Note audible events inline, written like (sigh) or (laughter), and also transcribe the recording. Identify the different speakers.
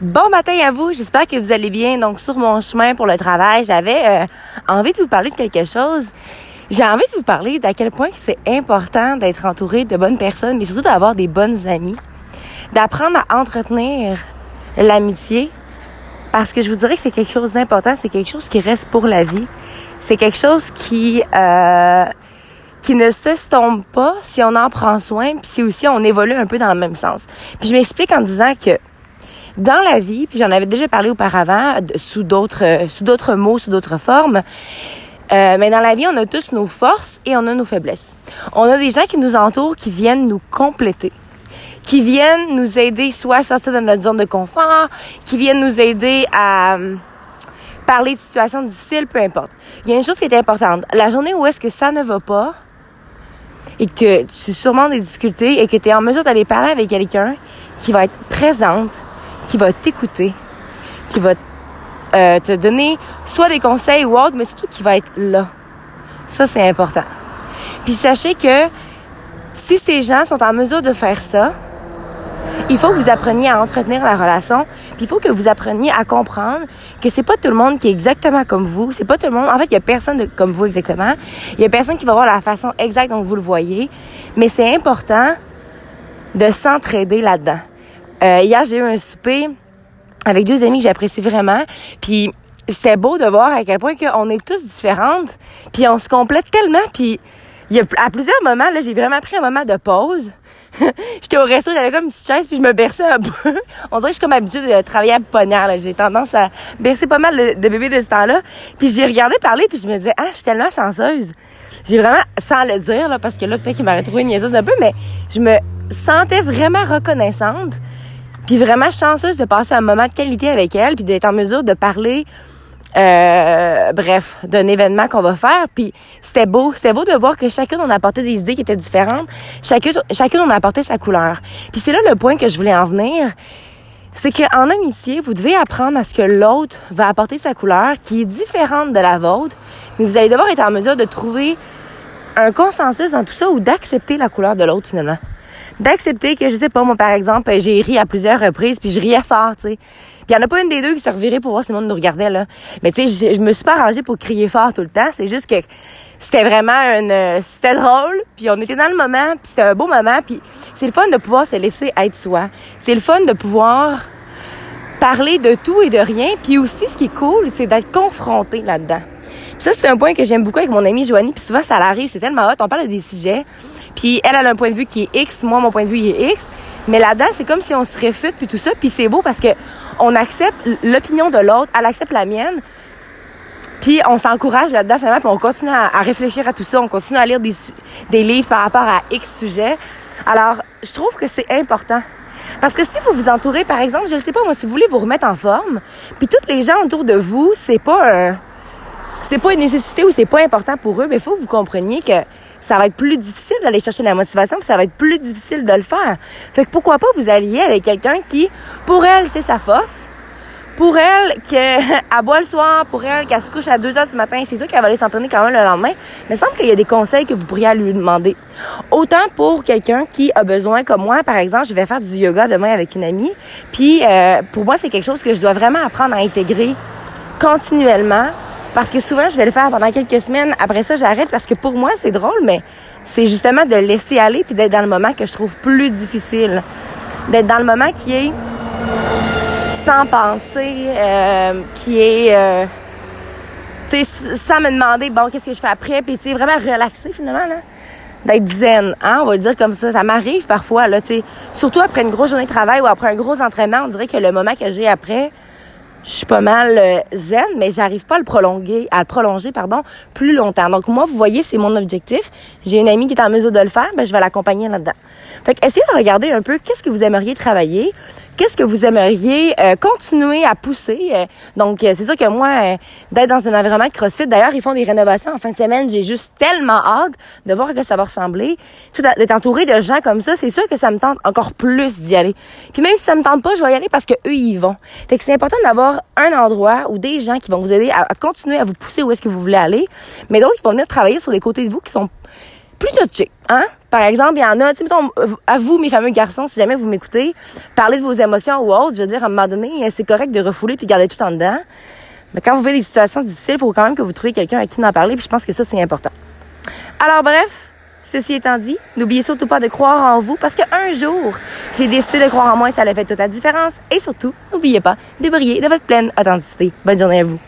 Speaker 1: Bon matin à vous, j'espère que vous allez bien. Donc sur mon chemin pour le travail, j'avais euh, envie de vous parler de quelque chose. J'ai envie de vous parler d'à quel point c'est important d'être entouré de bonnes personnes, mais surtout d'avoir des bonnes amies, d'apprendre à entretenir l'amitié, parce que je vous dirais que c'est quelque chose d'important, c'est quelque chose qui reste pour la vie, c'est quelque chose qui euh, qui ne s'estompe pas si on en prend soin, puis si aussi on évolue un peu dans le même sens. Puis je m'explique en disant que dans la vie, puis j'en avais déjà parlé auparavant sous d'autres euh, sous d'autres mots, sous d'autres formes. Euh, mais dans la vie, on a tous nos forces et on a nos faiblesses. On a des gens qui nous entourent, qui viennent nous compléter, qui viennent nous aider soit à sortir de notre zone de confort, qui viennent nous aider à euh, parler de situations difficiles, peu importe. Il y a une chose qui est importante. La journée où est-ce que ça ne va pas et que tu surmontes des difficultés et que tu es en mesure d'aller parler avec quelqu'un qui va être présente, qui va t'écouter, qui va euh, te donner soit des conseils ou autre, mais surtout qui va être là. Ça, c'est important. Puis sachez que si ces gens sont en mesure de faire ça, il faut que vous appreniez à entretenir la relation, puis il faut que vous appreniez à comprendre que c'est pas tout le monde qui est exactement comme vous, c'est pas tout le monde. En fait, il y a personne de, comme vous exactement. Il y a personne qui va voir la façon exacte dont vous le voyez, mais c'est important de s'entraider là-dedans. Euh, hier, j'ai eu un souper avec deux amis que j'apprécie vraiment. Puis c'était beau de voir à quel point qu'on est tous différentes. Puis on se complète tellement. Puis il y a, à plusieurs moments, là, j'ai vraiment pris un moment de pause. (laughs) J'étais au resto, j'avais comme une petite chaise, puis je me berçais un (laughs) peu. On dirait que je suis comme habituée de travailler à là. J'ai tendance à bercer pas mal de, bébés de ce temps-là. Puis j'ai regardé parler, puis je me disais, ah, je suis tellement chanceuse. J'ai vraiment, sans le dire, là, parce que là, peut-être qu'il m'aurait trouvé niaiseuse un peu, mais je me sentais vraiment reconnaissante puis vraiment chanceuse de passer un moment de qualité avec elle, puis d'être en mesure de parler, euh, bref, d'un événement qu'on va faire. Puis c'était beau, c'était beau de voir que chacun on apportait des idées qui étaient différentes. Chacun, chacun on apportait sa couleur. Puis c'est là le point que je voulais en venir. C'est qu'en amitié, vous devez apprendre à ce que l'autre va apporter sa couleur qui est différente de la vôtre, mais vous allez devoir être en mesure de trouver un consensus dans tout ça ou d'accepter la couleur de l'autre finalement d'accepter que, je sais pas, moi, par exemple, j'ai ri à plusieurs reprises, puis je riais fort, tu sais. Puis il y en a pas une des deux qui servirait pour voir si le monde nous regardait, là. Mais tu sais, je me suis pas arrangée pour crier fort tout le temps. C'est juste que c'était vraiment une... C'était drôle, puis on était dans le moment, puis c'était un beau moment, puis c'est le fun de pouvoir se laisser être soi. C'est le fun de pouvoir parler de tout et de rien, puis aussi, ce qui est cool, c'est d'être confronté là-dedans. Ça, c'est un point que j'aime beaucoup avec mon amie Joanie, puis souvent, ça l'arrive, c'est tellement hot, on parle de des sujets, puis elle, elle a un point de vue qui est X, moi, mon point de vue, est X. Mais là-dedans, c'est comme si on se réfute, puis tout ça. Puis c'est beau parce que on accepte l'opinion de l'autre, elle accepte la mienne. Puis on s'encourage là-dedans, finalement, puis on continue à, réfléchir à tout ça. On continue à lire des, des livres par rapport à X sujets. Alors, je trouve que c'est important. Parce que si vous vous entourez, par exemple, je ne sais pas, moi, si vous voulez vous remettre en forme, puis tous les gens autour de vous, c'est pas un, c'est pas une nécessité ou c'est pas important pour eux, mais il faut que vous compreniez que ça va être plus difficile d'aller chercher la motivation, puis ça va être plus difficile de le faire. Fait que pourquoi pas vous allier avec quelqu'un qui, pour elle, c'est sa force, pour elle, qu'elle (laughs) boit le soir, pour elle, qu'elle se couche à 2 heures du matin, c'est sûr qu'elle va aller s'entraîner quand même le lendemain, mais il semble qu'il y a des conseils que vous pourriez lui demander. Autant pour quelqu'un qui a besoin, comme moi, par exemple, je vais faire du yoga demain avec une amie, puis euh, pour moi, c'est quelque chose que je dois vraiment apprendre à intégrer continuellement parce que souvent, je vais le faire pendant quelques semaines. Après ça, j'arrête parce que pour moi, c'est drôle, mais c'est justement de laisser aller puis d'être dans le moment que je trouve plus difficile. D'être dans le moment qui est sans penser, euh, qui est... Euh, tu sais, sans me demander, bon, qu'est-ce que je fais après, puis tu vraiment relaxer finalement, là. D'être zen, hein, on va dire comme ça. Ça m'arrive parfois, là, tu sais. Surtout après une grosse journée de travail ou après un gros entraînement, on dirait que le moment que j'ai après, je suis pas mal euh, zen, mais j'arrive pas à le prolonger, à le prolonger, pardon, plus longtemps. Donc moi, vous voyez, c'est mon objectif. J'ai une amie qui est en mesure de le faire, mais je vais l'accompagner là-dedans. Fait que essayez de regarder un peu qu'est-ce que vous aimeriez travailler, qu'est-ce que vous aimeriez euh, continuer à pousser. Euh, donc, c'est sûr que moi, d'être dans un environnement de CrossFit, d'ailleurs, ils font des rénovations en fin de semaine. J'ai juste tellement hâte de voir quoi ça va ressembler. d'être entouré de gens comme ça, c'est sûr que ça me tente encore plus d'y aller. Puis même si ça me tente pas, je vais y aller parce que eux, ils vont. Fait que c'est important d'avoir un endroit ou des gens qui vont vous aider à, continuer à vous pousser où est-ce que vous voulez aller, mais d'autres qui vont venir travailler sur des côtés de vous qui sont plus touchés, hein? Par exemple, il y en a, tu sais, mettons, à vous, mes fameux garçons, si jamais vous m'écoutez, parler de vos émotions ou autres, je veux dire, à un moment donné, c'est correct de refouler puis garder tout en dedans. Mais quand vous vivez des situations difficiles, il faut quand même que vous trouviez quelqu'un à qui en parler, puis je pense que ça, c'est important. Alors bref, ceci étant dit, n'oubliez surtout pas de croire en vous parce qu'un jour, j'ai décidé de croire en moi et ça a fait toute la différence. Et surtout, n'oubliez pas de briller de votre pleine authenticité. Bonne journée à vous.